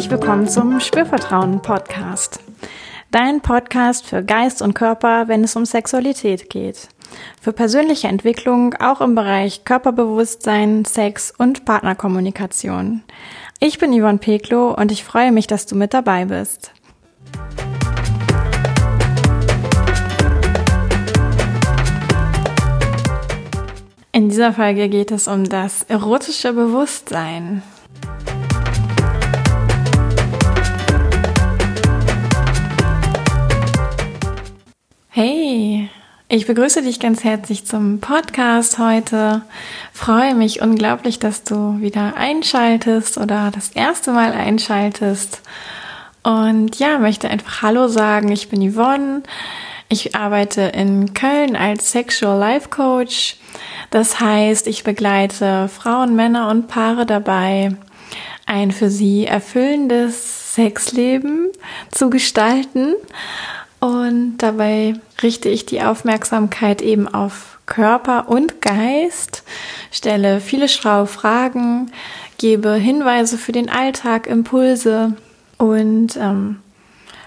herzlich willkommen zum Spürvertrauen Podcast. Dein Podcast für Geist und Körper, wenn es um Sexualität geht. Für persönliche Entwicklung auch im Bereich Körperbewusstsein, Sex und Partnerkommunikation. Ich bin Yvonne Peklo und ich freue mich, dass du mit dabei bist. In dieser Folge geht es um das erotische Bewusstsein. Hey, ich begrüße dich ganz herzlich zum Podcast heute. Freue mich unglaublich, dass du wieder einschaltest oder das erste Mal einschaltest. Und ja, möchte einfach Hallo sagen. Ich bin Yvonne. Ich arbeite in Köln als Sexual Life Coach. Das heißt, ich begleite Frauen, Männer und Paare dabei, ein für sie erfüllendes Sexleben zu gestalten. Und dabei richte ich die Aufmerksamkeit eben auf Körper und Geist, stelle viele schlaue Fragen, gebe Hinweise für den Alltag, Impulse und ähm,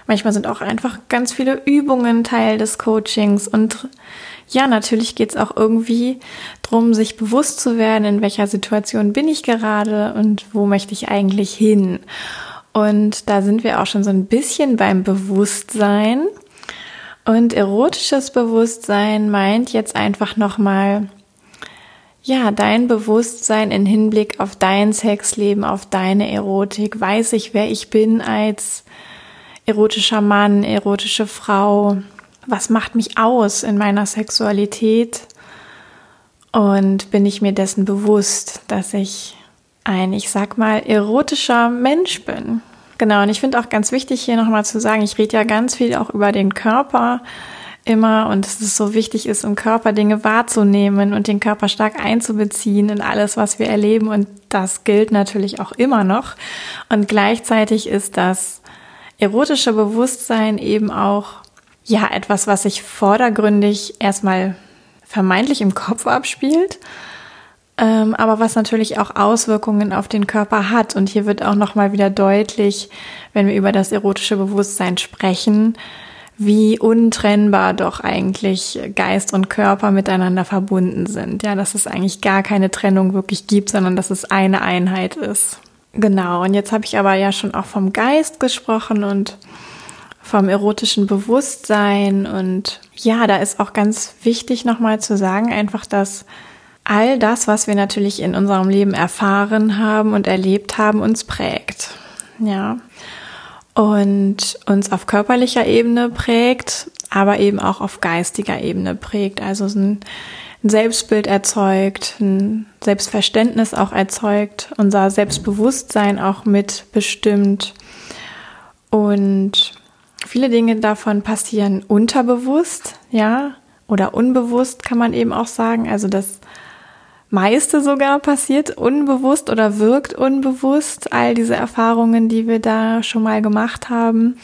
Manchmal sind auch einfach ganz viele Übungen Teil des Coachings und ja, natürlich geht es auch irgendwie darum, sich bewusst zu werden, in welcher Situation bin ich gerade und wo möchte ich eigentlich hin. Und da sind wir auch schon so ein bisschen beim Bewusstsein. Und erotisches Bewusstsein meint jetzt einfach nochmal, ja, dein Bewusstsein in Hinblick auf dein Sexleben, auf deine Erotik. Weiß ich, wer ich bin als erotischer Mann, erotische Frau, was macht mich aus in meiner Sexualität und bin ich mir dessen bewusst, dass ich ein, ich sag mal, erotischer Mensch bin. Genau, und ich finde auch ganz wichtig hier nochmal zu sagen, ich rede ja ganz viel auch über den Körper immer und dass es so wichtig ist, im Körper Dinge wahrzunehmen und den Körper stark einzubeziehen in alles, was wir erleben und das gilt natürlich auch immer noch. Und gleichzeitig ist das erotische Bewusstsein eben auch ja etwas, was sich vordergründig erstmal vermeintlich im Kopf abspielt, ähm, aber was natürlich auch Auswirkungen auf den Körper hat. Und hier wird auch noch mal wieder deutlich, wenn wir über das erotische Bewusstsein sprechen, wie untrennbar doch eigentlich Geist und Körper miteinander verbunden sind. Ja, dass es eigentlich gar keine Trennung wirklich gibt, sondern dass es eine Einheit ist. Genau, und jetzt habe ich aber ja schon auch vom Geist gesprochen und vom erotischen Bewusstsein. Und ja, da ist auch ganz wichtig nochmal zu sagen, einfach, dass all das, was wir natürlich in unserem Leben erfahren haben und erlebt haben, uns prägt. Ja. Und uns auf körperlicher Ebene prägt, aber eben auch auf geistiger Ebene prägt. Also ein Selbstbild erzeugt, ein Selbstverständnis auch erzeugt, unser Selbstbewusstsein auch mitbestimmt. Und viele Dinge davon passieren unterbewusst, ja, oder unbewusst kann man eben auch sagen. Also das meiste sogar passiert unbewusst oder wirkt unbewusst, all diese Erfahrungen, die wir da schon mal gemacht haben.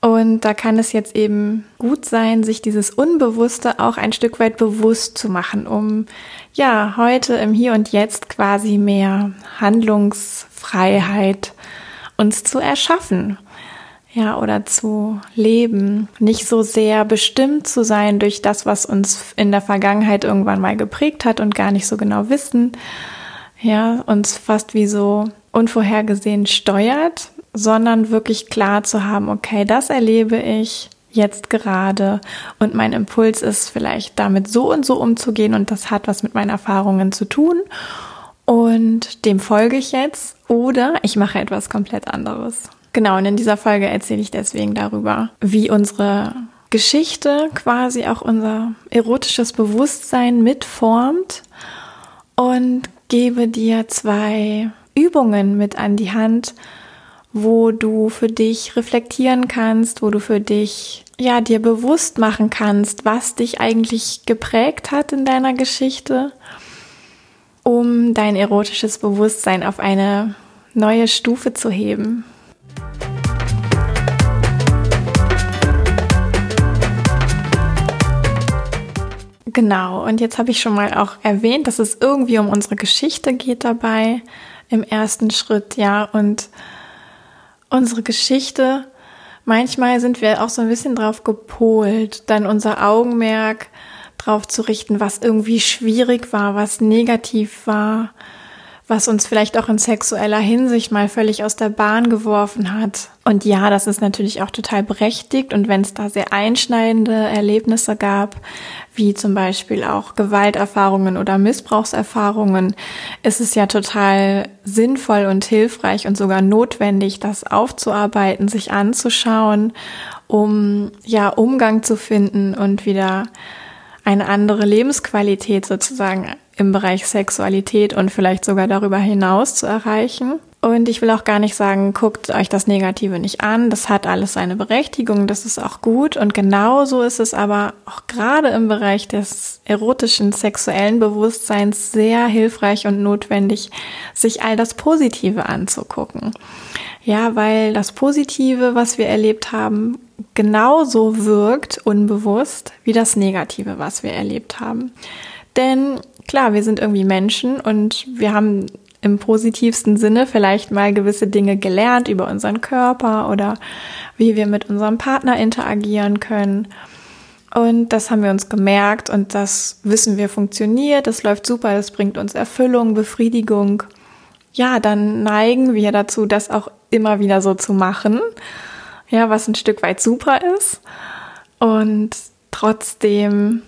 Und da kann es jetzt eben gut sein, sich dieses Unbewusste auch ein Stück weit bewusst zu machen, um ja heute im Hier und Jetzt quasi mehr Handlungsfreiheit uns zu erschaffen. Ja, oder zu leben, nicht so sehr bestimmt zu sein durch das, was uns in der Vergangenheit irgendwann mal geprägt hat und gar nicht so genau wissen. Ja, uns fast wie so unvorhergesehen steuert sondern wirklich klar zu haben, okay, das erlebe ich jetzt gerade und mein Impuls ist vielleicht damit so und so umzugehen und das hat was mit meinen Erfahrungen zu tun und dem folge ich jetzt oder ich mache etwas komplett anderes. Genau, und in dieser Folge erzähle ich deswegen darüber, wie unsere Geschichte quasi auch unser erotisches Bewusstsein mitformt und gebe dir zwei Übungen mit an die Hand, wo du für dich reflektieren kannst, wo du für dich ja dir bewusst machen kannst, was dich eigentlich geprägt hat in deiner Geschichte, um dein erotisches Bewusstsein auf eine neue Stufe zu heben. Genau, und jetzt habe ich schon mal auch erwähnt, dass es irgendwie um unsere Geschichte geht dabei im ersten Schritt, ja, und unsere Geschichte, manchmal sind wir auch so ein bisschen drauf gepolt, dann unser Augenmerk drauf zu richten, was irgendwie schwierig war, was negativ war, was uns vielleicht auch in sexueller Hinsicht mal völlig aus der Bahn geworfen hat. Und ja, das ist natürlich auch total berechtigt. Und wenn es da sehr einschneidende Erlebnisse gab, wie zum Beispiel auch Gewalterfahrungen oder Missbrauchserfahrungen, ist es ja total sinnvoll und hilfreich und sogar notwendig, das aufzuarbeiten, sich anzuschauen, um ja Umgang zu finden und wieder eine andere Lebensqualität sozusagen im Bereich Sexualität und vielleicht sogar darüber hinaus zu erreichen. Und ich will auch gar nicht sagen, guckt euch das Negative nicht an. Das hat alles seine Berechtigung. Das ist auch gut. Und genauso ist es aber auch gerade im Bereich des erotischen sexuellen Bewusstseins sehr hilfreich und notwendig, sich all das Positive anzugucken. Ja, weil das Positive, was wir erlebt haben, genauso wirkt unbewusst wie das Negative, was wir erlebt haben. Denn klar, wir sind irgendwie Menschen und wir haben im positivsten Sinne vielleicht mal gewisse Dinge gelernt über unseren Körper oder wie wir mit unserem Partner interagieren können. Und das haben wir uns gemerkt und das wissen wir funktioniert, das läuft super, das bringt uns Erfüllung, Befriedigung. Ja, dann neigen wir dazu, das auch immer wieder so zu machen. Ja, was ein Stück weit super ist. Und trotzdem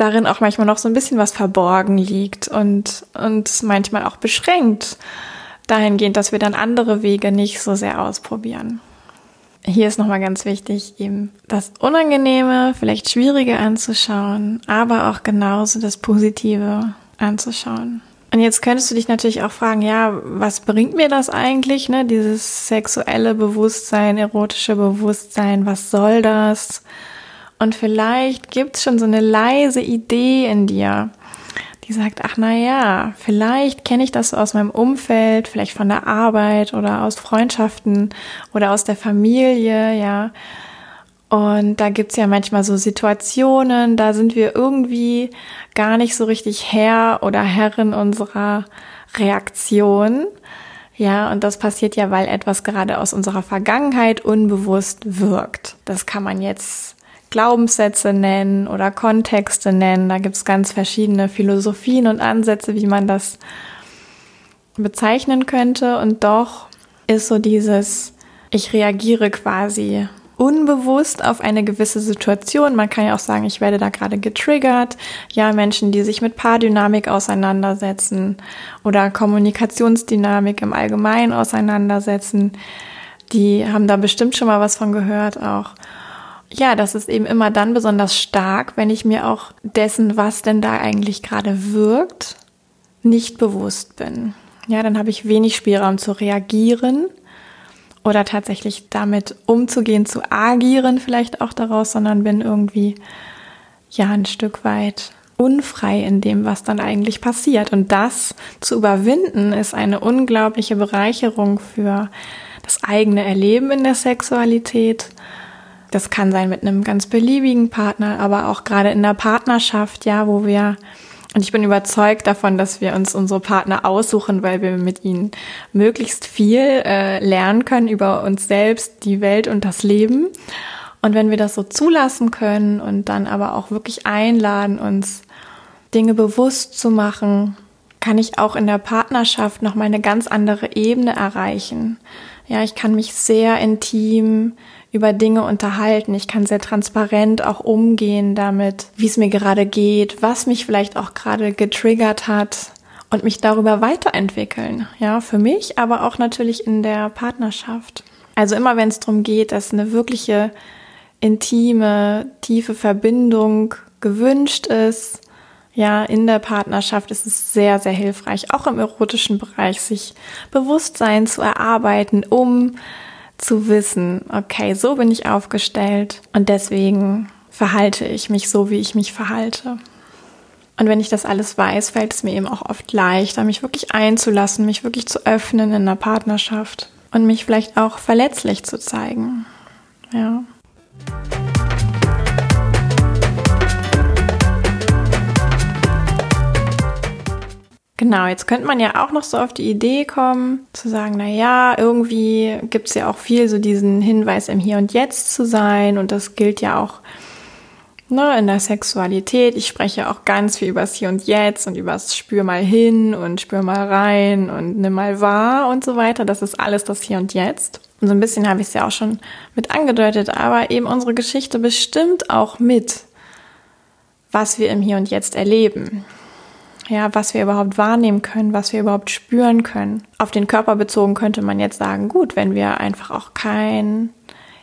darin auch manchmal noch so ein bisschen was verborgen liegt und, und manchmal auch beschränkt dahingehend, dass wir dann andere Wege nicht so sehr ausprobieren. Hier ist nochmal ganz wichtig, eben das Unangenehme, vielleicht Schwierige anzuschauen, aber auch genauso das Positive anzuschauen. Und jetzt könntest du dich natürlich auch fragen, ja, was bringt mir das eigentlich, ne? Dieses sexuelle Bewusstsein, erotische Bewusstsein, was soll das? Und vielleicht gibt's schon so eine leise Idee in dir, die sagt, ach na ja, vielleicht kenne ich das so aus meinem Umfeld, vielleicht von der Arbeit oder aus Freundschaften oder aus der Familie, ja. Und da gibt's ja manchmal so Situationen, da sind wir irgendwie gar nicht so richtig Herr oder Herrin unserer Reaktion. Ja, und das passiert ja, weil etwas gerade aus unserer Vergangenheit unbewusst wirkt. Das kann man jetzt Glaubenssätze nennen oder Kontexte nennen. Da gibt es ganz verschiedene Philosophien und Ansätze, wie man das bezeichnen könnte. Und doch ist so dieses, ich reagiere quasi unbewusst auf eine gewisse Situation. Man kann ja auch sagen, ich werde da gerade getriggert. Ja, Menschen, die sich mit Paardynamik auseinandersetzen oder Kommunikationsdynamik im Allgemeinen auseinandersetzen, die haben da bestimmt schon mal was von gehört auch ja, das ist eben immer dann besonders stark, wenn ich mir auch dessen, was denn da eigentlich gerade wirkt, nicht bewusst bin. Ja, dann habe ich wenig Spielraum zu reagieren oder tatsächlich damit umzugehen, zu agieren vielleicht auch daraus, sondern bin irgendwie ja ein Stück weit unfrei in dem, was dann eigentlich passiert. Und das zu überwinden ist eine unglaubliche Bereicherung für das eigene Erleben in der Sexualität das kann sein mit einem ganz beliebigen Partner, aber auch gerade in der Partnerschaft, ja, wo wir und ich bin überzeugt davon, dass wir uns unsere Partner aussuchen, weil wir mit ihnen möglichst viel äh, lernen können über uns selbst, die Welt und das Leben. Und wenn wir das so zulassen können und dann aber auch wirklich einladen, uns Dinge bewusst zu machen, kann ich auch in der Partnerschaft noch mal eine ganz andere Ebene erreichen. Ja, ich kann mich sehr intim über Dinge unterhalten. Ich kann sehr transparent auch umgehen damit, wie es mir gerade geht, was mich vielleicht auch gerade getriggert hat und mich darüber weiterentwickeln. Ja, für mich, aber auch natürlich in der Partnerschaft. Also immer wenn es darum geht, dass eine wirkliche intime, tiefe Verbindung gewünscht ist, ja, in der Partnerschaft ist es sehr, sehr hilfreich, auch im erotischen Bereich, sich Bewusstsein zu erarbeiten, um zu wissen, okay, so bin ich aufgestellt und deswegen verhalte ich mich so, wie ich mich verhalte. Und wenn ich das alles weiß, fällt es mir eben auch oft leichter, mich wirklich einzulassen, mich wirklich zu öffnen in der Partnerschaft und mich vielleicht auch verletzlich zu zeigen. Ja. Genau, jetzt könnte man ja auch noch so auf die Idee kommen, zu sagen, na ja, irgendwie gibt's ja auch viel so diesen Hinweis im Hier und Jetzt zu sein und das gilt ja auch ne, in der Sexualität. Ich spreche auch ganz viel übers Hier und Jetzt und übers Spür mal hin und Spür mal rein und nimm mal wahr und so weiter. Das ist alles das Hier und Jetzt. Und so ein bisschen habe ich es ja auch schon mit angedeutet, aber eben unsere Geschichte bestimmt auch mit, was wir im Hier und Jetzt erleben ja, was wir überhaupt wahrnehmen können, was wir überhaupt spüren können. Auf den Körper bezogen könnte man jetzt sagen, gut, wenn wir einfach auch kein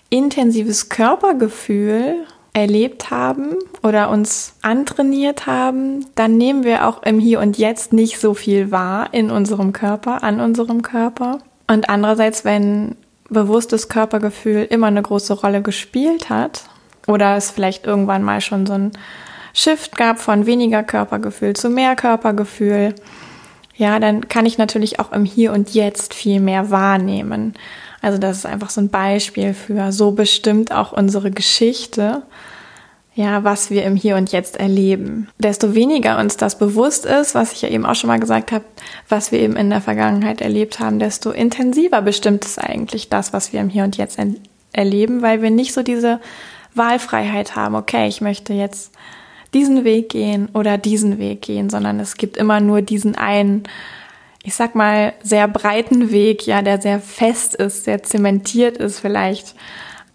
intensives Körpergefühl erlebt haben oder uns antrainiert haben, dann nehmen wir auch im Hier und Jetzt nicht so viel wahr in unserem Körper, an unserem Körper. Und andererseits, wenn bewusstes Körpergefühl immer eine große Rolle gespielt hat oder es vielleicht irgendwann mal schon so ein Shift gab von weniger Körpergefühl zu mehr Körpergefühl, ja, dann kann ich natürlich auch im Hier und Jetzt viel mehr wahrnehmen. Also das ist einfach so ein Beispiel für so bestimmt auch unsere Geschichte, ja, was wir im Hier und Jetzt erleben. Desto weniger uns das bewusst ist, was ich ja eben auch schon mal gesagt habe, was wir eben in der Vergangenheit erlebt haben, desto intensiver bestimmt es eigentlich das, was wir im Hier und Jetzt erleben, weil wir nicht so diese Wahlfreiheit haben. Okay, ich möchte jetzt diesen Weg gehen oder diesen Weg gehen, sondern es gibt immer nur diesen einen, ich sag mal, sehr breiten Weg, ja, der sehr fest ist, sehr zementiert ist vielleicht.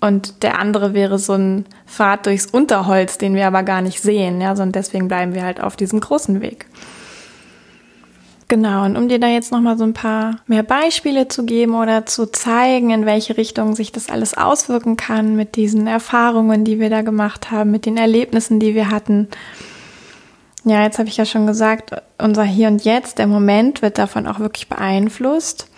Und der andere wäre so ein Pfad durchs Unterholz, den wir aber gar nicht sehen, ja, sondern deswegen bleiben wir halt auf diesem großen Weg. Genau, und um dir da jetzt nochmal so ein paar mehr Beispiele zu geben oder zu zeigen, in welche Richtung sich das alles auswirken kann mit diesen Erfahrungen, die wir da gemacht haben, mit den Erlebnissen, die wir hatten. Ja, jetzt habe ich ja schon gesagt, unser Hier und Jetzt, der Moment wird davon auch wirklich beeinflusst.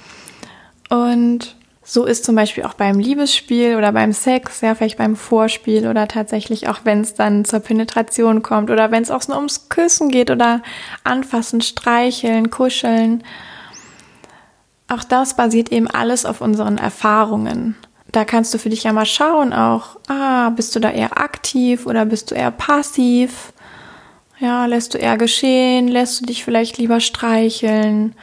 Und so ist zum Beispiel auch beim Liebesspiel oder beim Sex, ja, vielleicht beim Vorspiel oder tatsächlich auch, wenn es dann zur Penetration kommt oder wenn es auch nur ums Küssen geht oder anfassen, streicheln, kuscheln. Auch das basiert eben alles auf unseren Erfahrungen. Da kannst du für dich ja mal schauen auch, ah, bist du da eher aktiv oder bist du eher passiv? Ja, lässt du eher geschehen, lässt du dich vielleicht lieber streicheln?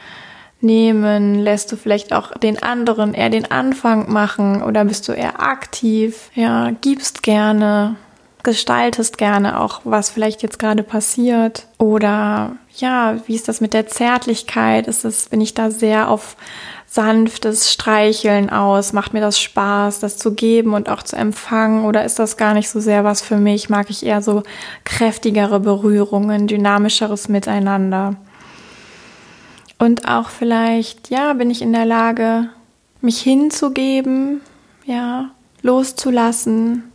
Nehmen? Lässt du vielleicht auch den anderen eher den Anfang machen oder bist du eher aktiv? Ja, gibst gerne, gestaltest gerne auch, was vielleicht jetzt gerade passiert oder ja, wie ist das mit der Zärtlichkeit? Ist es, bin ich da sehr auf sanftes Streicheln aus? Macht mir das Spaß, das zu geben und auch zu empfangen? Oder ist das gar nicht so sehr was für mich? Mag ich eher so kräftigere Berührungen, dynamischeres Miteinander? Und auch vielleicht, ja, bin ich in der Lage, mich hinzugeben, ja, loszulassen.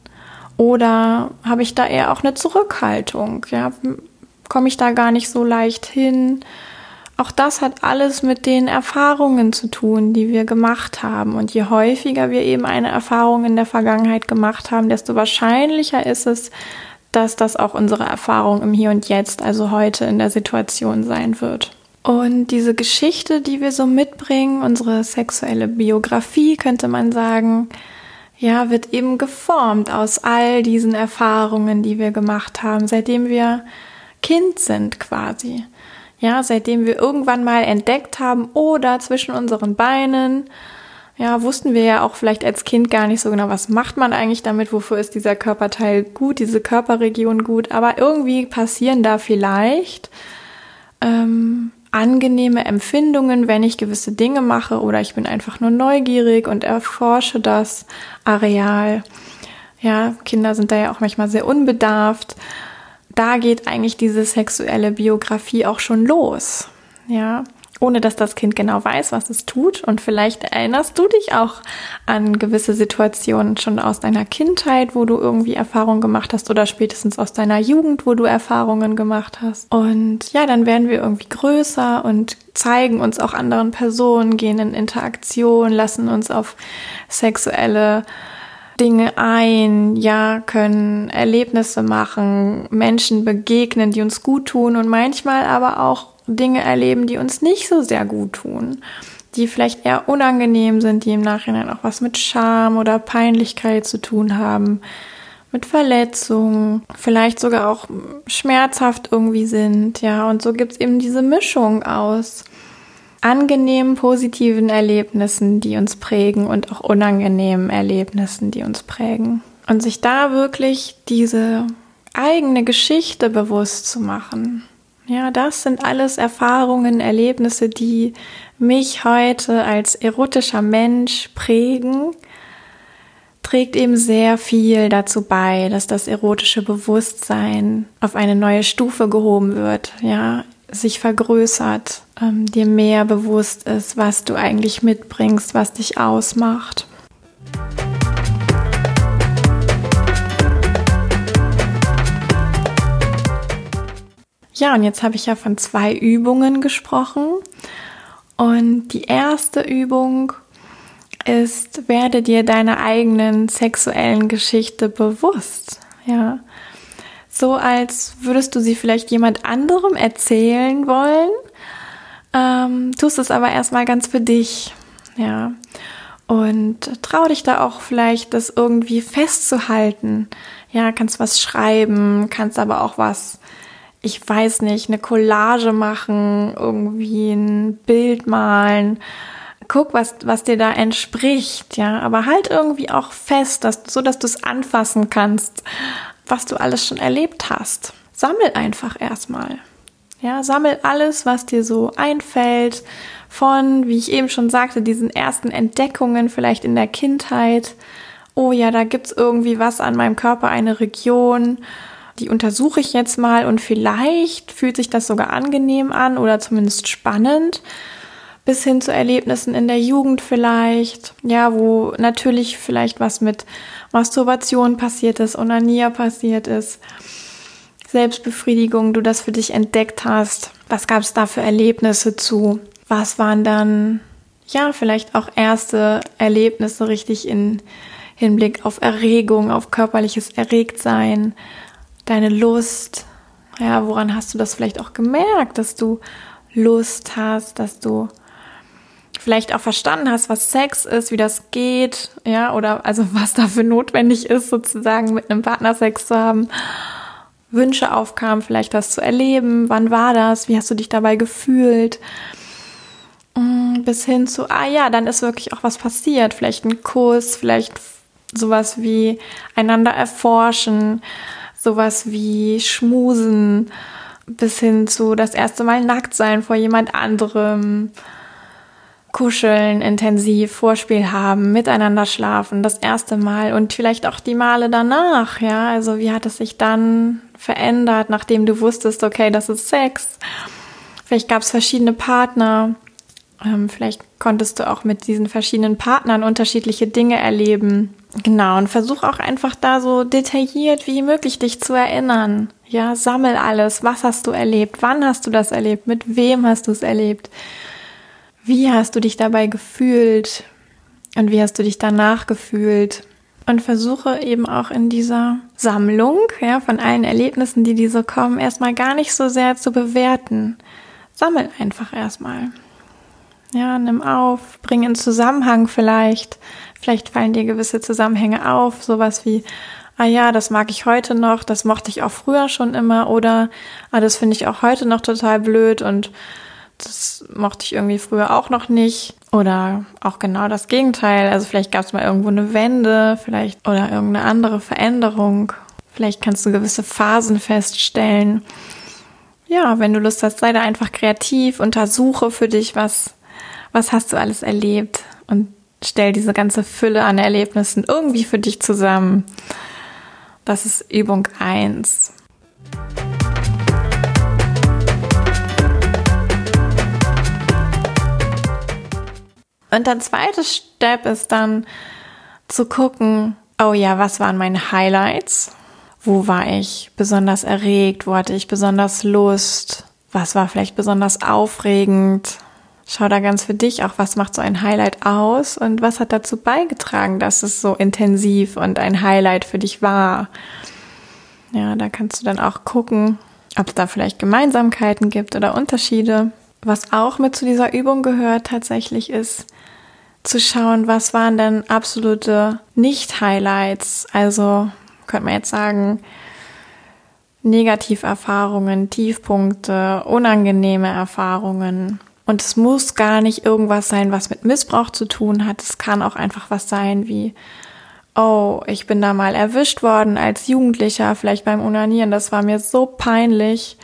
Oder habe ich da eher auch eine Zurückhaltung? Ja, komme ich da gar nicht so leicht hin? Auch das hat alles mit den Erfahrungen zu tun, die wir gemacht haben. Und je häufiger wir eben eine Erfahrung in der Vergangenheit gemacht haben, desto wahrscheinlicher ist es, dass das auch unsere Erfahrung im Hier und Jetzt, also heute in der Situation sein wird. Und diese Geschichte, die wir so mitbringen, unsere sexuelle Biografie, könnte man sagen, ja, wird eben geformt aus all diesen Erfahrungen, die wir gemacht haben, seitdem wir Kind sind quasi. Ja, seitdem wir irgendwann mal entdeckt haben oder zwischen unseren Beinen, ja, wussten wir ja auch vielleicht als Kind gar nicht so genau, was macht man eigentlich damit, wofür ist dieser Körperteil gut, diese Körperregion gut, aber irgendwie passieren da vielleicht ähm, angenehme Empfindungen, wenn ich gewisse Dinge mache oder ich bin einfach nur neugierig und erforsche das Areal. Ja, Kinder sind da ja auch manchmal sehr unbedarft. Da geht eigentlich diese sexuelle Biografie auch schon los. Ja, ohne dass das Kind genau weiß, was es tut. Und vielleicht erinnerst du dich auch an gewisse Situationen schon aus deiner Kindheit, wo du irgendwie Erfahrungen gemacht hast oder spätestens aus deiner Jugend, wo du Erfahrungen gemacht hast. Und ja, dann werden wir irgendwie größer und zeigen uns auch anderen Personen, gehen in Interaktion, lassen uns auf sexuelle Dinge ein, ja, können Erlebnisse machen, Menschen begegnen, die uns gut tun und manchmal aber auch Dinge erleben, die uns nicht so sehr gut tun, die vielleicht eher unangenehm sind, die im Nachhinein auch was mit Scham oder Peinlichkeit zu tun haben. mit Verletzungen, vielleicht sogar auch schmerzhaft irgendwie sind, ja. Und so gibt es eben diese Mischung aus angenehmen, positiven Erlebnissen, die uns prägen und auch unangenehmen Erlebnissen, die uns prägen. Und sich da wirklich diese eigene Geschichte bewusst zu machen. Ja, das sind alles Erfahrungen, Erlebnisse, die mich heute als erotischer Mensch prägen, trägt eben sehr viel dazu bei, dass das erotische Bewusstsein auf eine neue Stufe gehoben wird, ja, sich vergrößert, ähm, dir mehr bewusst ist, was du eigentlich mitbringst, was dich ausmacht. Ja, und jetzt habe ich ja von zwei Übungen gesprochen. Und die erste Übung ist, werde dir deiner eigenen sexuellen Geschichte bewusst. Ja. So als würdest du sie vielleicht jemand anderem erzählen wollen, ähm, tust es aber erstmal ganz für dich. Ja. Und trau dich da auch vielleicht, das irgendwie festzuhalten. Ja, kannst was schreiben, kannst aber auch was ich weiß nicht, eine Collage machen, irgendwie ein Bild malen. Guck, was, was dir da entspricht, ja. Aber halt irgendwie auch fest, dass, so dass du es anfassen kannst, was du alles schon erlebt hast. Sammel einfach erstmal. Ja, sammel alles, was dir so einfällt, von, wie ich eben schon sagte, diesen ersten Entdeckungen vielleicht in der Kindheit. Oh ja, da gibt's irgendwie was an meinem Körper, eine Region die untersuche ich jetzt mal und vielleicht fühlt sich das sogar angenehm an oder zumindest spannend. Bis hin zu Erlebnissen in der Jugend vielleicht, ja, wo natürlich vielleicht was mit Masturbation passiert ist, Onania passiert ist, Selbstbefriedigung, du das für dich entdeckt hast. Was gab es da für Erlebnisse zu? Was waren dann, ja, vielleicht auch erste Erlebnisse richtig in Hinblick auf Erregung, auf körperliches Erregtsein? Deine Lust. Ja, woran hast du das vielleicht auch gemerkt, dass du Lust hast, dass du vielleicht auch verstanden hast, was Sex ist, wie das geht, ja, oder also was dafür notwendig ist, sozusagen mit einem Partner Sex zu haben. Wünsche aufkamen, vielleicht das zu erleben. Wann war das? Wie hast du dich dabei gefühlt? Mm, bis hin zu, ah ja, dann ist wirklich auch was passiert. Vielleicht ein Kuss, vielleicht sowas wie einander erforschen, sowas wie Schmusen bis hin zu das erste Mal nackt sein vor jemand anderem, kuscheln intensiv, Vorspiel haben, miteinander schlafen, das erste Mal und vielleicht auch die Male danach, ja, also wie hat es sich dann verändert, nachdem du wusstest, okay, das ist Sex. Vielleicht gab es verschiedene Partner, ähm, vielleicht konntest du auch mit diesen verschiedenen Partnern unterschiedliche Dinge erleben. Genau, und versuch auch einfach da so detailliert wie möglich dich zu erinnern. Ja, sammel alles. Was hast du erlebt? Wann hast du das erlebt? Mit wem hast du es erlebt? Wie hast du dich dabei gefühlt? Und wie hast du dich danach gefühlt? Und versuche eben auch in dieser Sammlung, ja, von allen Erlebnissen, die dir so kommen, erstmal gar nicht so sehr zu bewerten. Sammel einfach erstmal. Ja, nimm auf, bring in Zusammenhang vielleicht. Vielleicht fallen dir gewisse Zusammenhänge auf, sowas wie, ah ja, das mag ich heute noch, das mochte ich auch früher schon immer oder, ah, das finde ich auch heute noch total blöd und das mochte ich irgendwie früher auch noch nicht. Oder auch genau das Gegenteil. Also vielleicht gab es mal irgendwo eine Wende, vielleicht oder irgendeine andere Veränderung. Vielleicht kannst du gewisse Phasen feststellen. Ja, wenn du Lust hast, sei da einfach kreativ, untersuche für dich, was was hast du alles erlebt und stell diese ganze Fülle an Erlebnissen irgendwie für dich zusammen. Das ist Übung 1. Und der zweite Step ist dann zu gucken, oh ja, was waren meine Highlights? Wo war ich besonders erregt? Wo hatte ich besonders Lust? Was war vielleicht besonders aufregend? Schau da ganz für dich auch, was macht so ein Highlight aus und was hat dazu beigetragen, dass es so intensiv und ein Highlight für dich war. Ja, da kannst du dann auch gucken, ob es da vielleicht Gemeinsamkeiten gibt oder Unterschiede. Was auch mit zu dieser Übung gehört tatsächlich ist, zu schauen, was waren denn absolute Nicht-Highlights, also könnte man jetzt sagen, Negativerfahrungen, Tiefpunkte, unangenehme Erfahrungen. Und es muss gar nicht irgendwas sein, was mit Missbrauch zu tun hat. Es kann auch einfach was sein wie, oh, ich bin da mal erwischt worden als Jugendlicher, vielleicht beim Unanieren, das war mir so peinlich.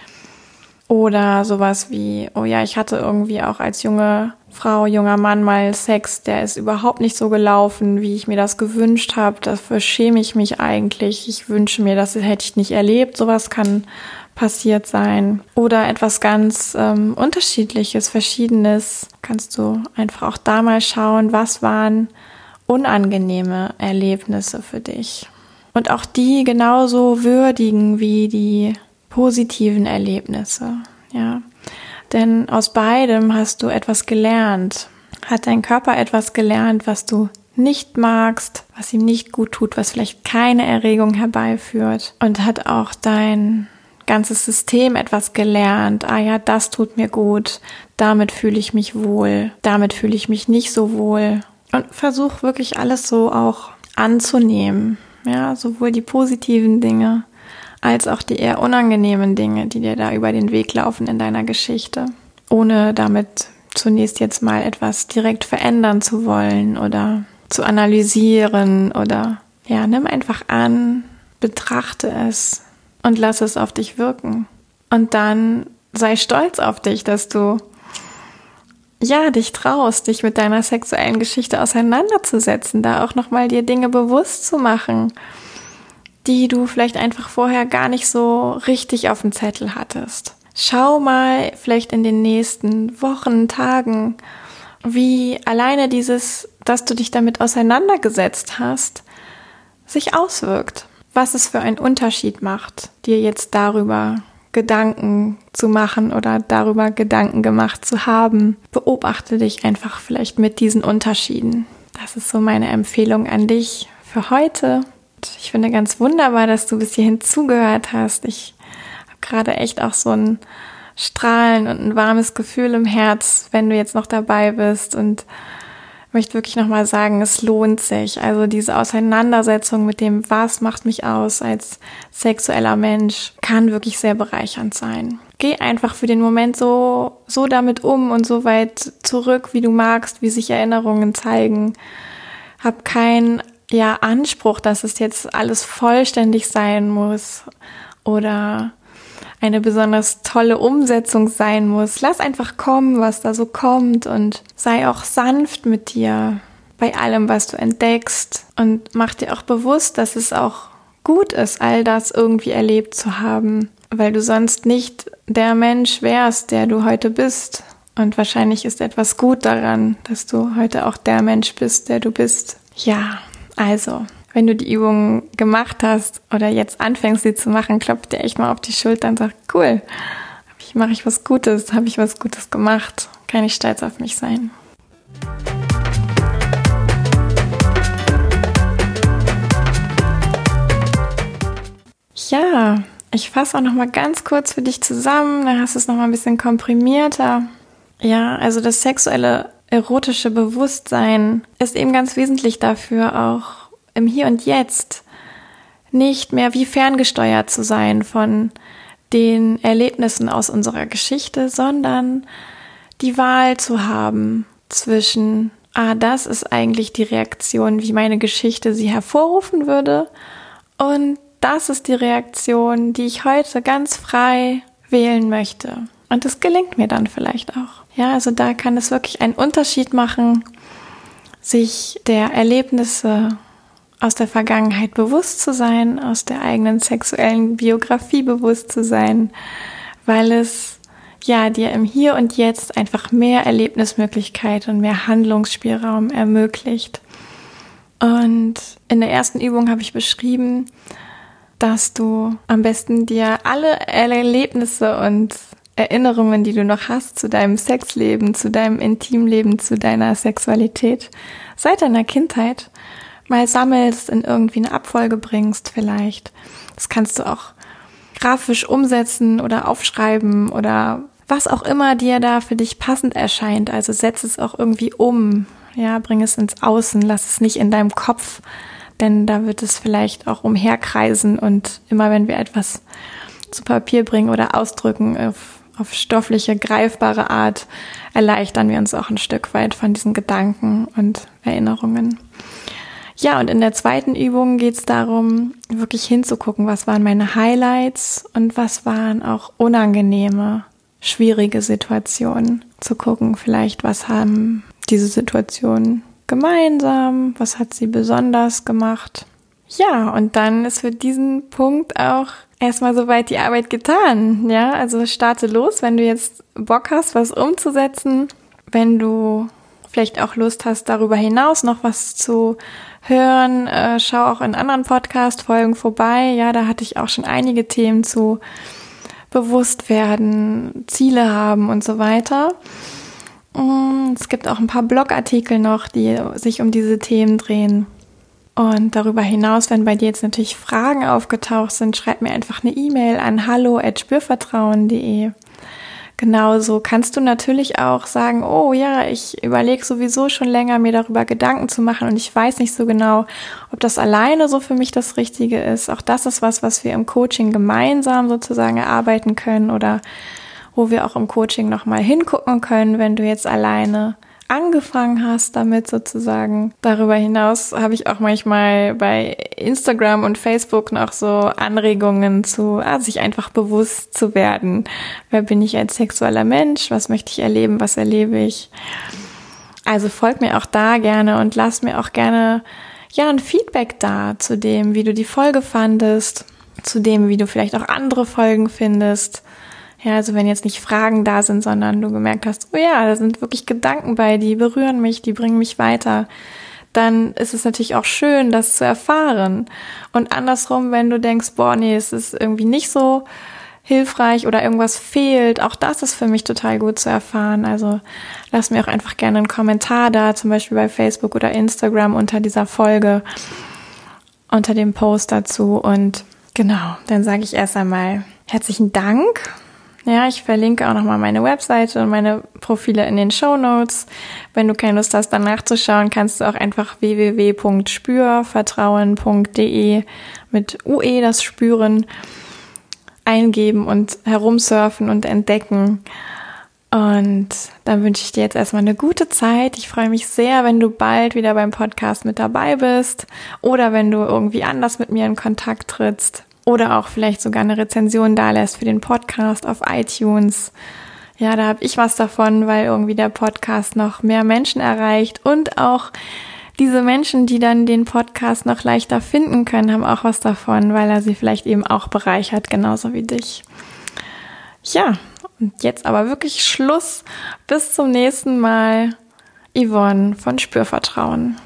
Oder sowas wie, oh ja, ich hatte irgendwie auch als junge Frau, junger Mann mal Sex, der ist überhaupt nicht so gelaufen, wie ich mir das gewünscht habe. Dafür schäme ich mich eigentlich. Ich wünsche mir, das hätte ich nicht erlebt. Sowas kann passiert sein. Oder etwas ganz ähm, Unterschiedliches, Verschiedenes. Kannst du einfach auch da mal schauen, was waren unangenehme Erlebnisse für dich. Und auch die genauso würdigen wie die positiven Erlebnisse. Ja. Denn aus beidem hast du etwas gelernt. Hat dein Körper etwas gelernt, was du nicht magst, was ihm nicht gut tut, was vielleicht keine Erregung herbeiführt. Und hat auch dein ganzes System etwas gelernt. Ah ja, das tut mir gut. Damit fühle ich mich wohl. Damit fühle ich mich nicht so wohl. Und versuch wirklich alles so auch anzunehmen. Ja, sowohl die positiven Dinge als auch die eher unangenehmen Dinge, die dir da über den Weg laufen in deiner Geschichte, ohne damit zunächst jetzt mal etwas direkt verändern zu wollen oder zu analysieren oder ja, nimm einfach an, betrachte es und lass es auf dich wirken. Und dann sei stolz auf dich, dass du ja, dich traust, dich mit deiner sexuellen Geschichte auseinanderzusetzen, da auch nochmal dir Dinge bewusst zu machen die du vielleicht einfach vorher gar nicht so richtig auf dem Zettel hattest. Schau mal vielleicht in den nächsten Wochen, Tagen, wie alleine dieses, dass du dich damit auseinandergesetzt hast, sich auswirkt. Was es für einen Unterschied macht, dir jetzt darüber Gedanken zu machen oder darüber Gedanken gemacht zu haben. Beobachte dich einfach vielleicht mit diesen Unterschieden. Das ist so meine Empfehlung an dich für heute ich finde ganz wunderbar, dass du bis hierhin zugehört hast. Ich habe gerade echt auch so ein Strahlen und ein warmes Gefühl im Herz, wenn du jetzt noch dabei bist und möchte wirklich nochmal sagen, es lohnt sich. Also diese Auseinandersetzung mit dem, was macht mich aus als sexueller Mensch, kann wirklich sehr bereichernd sein. Geh einfach für den Moment so, so damit um und so weit zurück, wie du magst, wie sich Erinnerungen zeigen. Hab kein ja Anspruch, dass es jetzt alles vollständig sein muss oder eine besonders tolle Umsetzung sein muss. Lass einfach kommen, was da so kommt und sei auch sanft mit dir bei allem, was du entdeckst und mach dir auch bewusst, dass es auch gut ist, all das irgendwie erlebt zu haben, weil du sonst nicht der Mensch wärst, der du heute bist. Und wahrscheinlich ist etwas gut daran, dass du heute auch der Mensch bist, der du bist. Ja, also, wenn du die Übung gemacht hast oder jetzt anfängst, sie zu machen, klopft dir echt mal auf die Schulter und sagt, cool, mache ich was Gutes, habe ich was Gutes gemacht, kann ich stolz auf mich sein. Ja, ich fasse auch noch mal ganz kurz für dich zusammen, dann hast du es noch mal ein bisschen komprimierter. Ja, also das sexuelle erotische Bewusstsein ist eben ganz wesentlich dafür, auch im Hier und Jetzt nicht mehr wie ferngesteuert zu sein von den Erlebnissen aus unserer Geschichte, sondern die Wahl zu haben zwischen, ah, das ist eigentlich die Reaktion, wie meine Geschichte sie hervorrufen würde, und das ist die Reaktion, die ich heute ganz frei wählen möchte. Und das gelingt mir dann vielleicht auch. Ja, also da kann es wirklich einen Unterschied machen, sich der Erlebnisse aus der Vergangenheit bewusst zu sein, aus der eigenen sexuellen Biografie bewusst zu sein, weil es ja dir im Hier und Jetzt einfach mehr Erlebnismöglichkeit und mehr Handlungsspielraum ermöglicht. Und in der ersten Übung habe ich beschrieben, dass du am besten dir alle Erlebnisse und Erinnerungen, die du noch hast zu deinem Sexleben, zu deinem Intimleben, zu deiner Sexualität seit deiner Kindheit mal sammelst, in irgendwie eine Abfolge bringst vielleicht. Das kannst du auch grafisch umsetzen oder aufschreiben oder was auch immer dir da für dich passend erscheint. Also setz es auch irgendwie um. Ja, bring es ins Außen, lass es nicht in deinem Kopf denn da wird es vielleicht auch umherkreisen und immer wenn wir etwas zu Papier bringen oder ausdrücken auf, auf stoffliche, greifbare Art, erleichtern wir uns auch ein Stück weit von diesen Gedanken und Erinnerungen. Ja, und in der zweiten Übung geht es darum, wirklich hinzugucken, was waren meine Highlights und was waren auch unangenehme, schwierige Situationen. Zu gucken, vielleicht, was haben diese Situationen gemeinsam, was hat sie besonders gemacht. Ja, und dann ist für diesen Punkt auch erstmal soweit die Arbeit getan. Ja, also starte los, wenn du jetzt Bock hast, was umzusetzen, wenn du vielleicht auch Lust hast, darüber hinaus noch was zu hören, äh, schau auch in anderen Podcast-Folgen vorbei. Ja, da hatte ich auch schon einige Themen zu bewusst werden, Ziele haben und so weiter. Und es gibt auch ein paar Blogartikel noch, die sich um diese Themen drehen. Und darüber hinaus, wenn bei dir jetzt natürlich Fragen aufgetaucht sind, schreib mir einfach eine E-Mail an hallo@spürvertrauen.de. Genauso kannst du natürlich auch sagen, oh ja, ich überlege sowieso schon länger, mir darüber Gedanken zu machen und ich weiß nicht so genau, ob das alleine so für mich das Richtige ist. Auch das ist was, was wir im Coaching gemeinsam sozusagen erarbeiten können oder wo wir auch im Coaching nochmal hingucken können, wenn du jetzt alleine angefangen hast damit sozusagen. Darüber hinaus habe ich auch manchmal bei Instagram und Facebook noch so Anregungen zu, ah, sich einfach bewusst zu werden. Wer bin ich als sexueller Mensch? Was möchte ich erleben? Was erlebe ich? Also folg mir auch da gerne und lass mir auch gerne ja ein Feedback da zu dem, wie du die Folge fandest, zu dem, wie du vielleicht auch andere Folgen findest. Ja, also wenn jetzt nicht Fragen da sind, sondern du gemerkt hast, oh ja, da sind wirklich Gedanken bei, die berühren mich, die bringen mich weiter, dann ist es natürlich auch schön, das zu erfahren. Und andersrum, wenn du denkst, boah, nee, es ist irgendwie nicht so hilfreich oder irgendwas fehlt, auch das ist für mich total gut zu erfahren. Also lass mir auch einfach gerne einen Kommentar da, zum Beispiel bei Facebook oder Instagram unter dieser Folge, unter dem Post dazu. Und genau, dann sage ich erst einmal herzlichen Dank ja, ich verlinke auch nochmal meine Webseite und meine Profile in den Show Notes. Wenn du keine Lust hast, dann nachzuschauen, kannst du auch einfach www.spürvertrauen.de mit UE das Spüren eingeben und herumsurfen und entdecken. Und dann wünsche ich dir jetzt erstmal eine gute Zeit. Ich freue mich sehr, wenn du bald wieder beim Podcast mit dabei bist oder wenn du irgendwie anders mit mir in Kontakt trittst oder auch vielleicht sogar eine Rezension da lässt für den Podcast auf iTunes. Ja, da habe ich was davon, weil irgendwie der Podcast noch mehr Menschen erreicht und auch diese Menschen, die dann den Podcast noch leichter finden können, haben auch was davon, weil er sie vielleicht eben auch bereichert, genauso wie dich. Ja, und jetzt aber wirklich Schluss. Bis zum nächsten Mal. Yvonne von Spürvertrauen.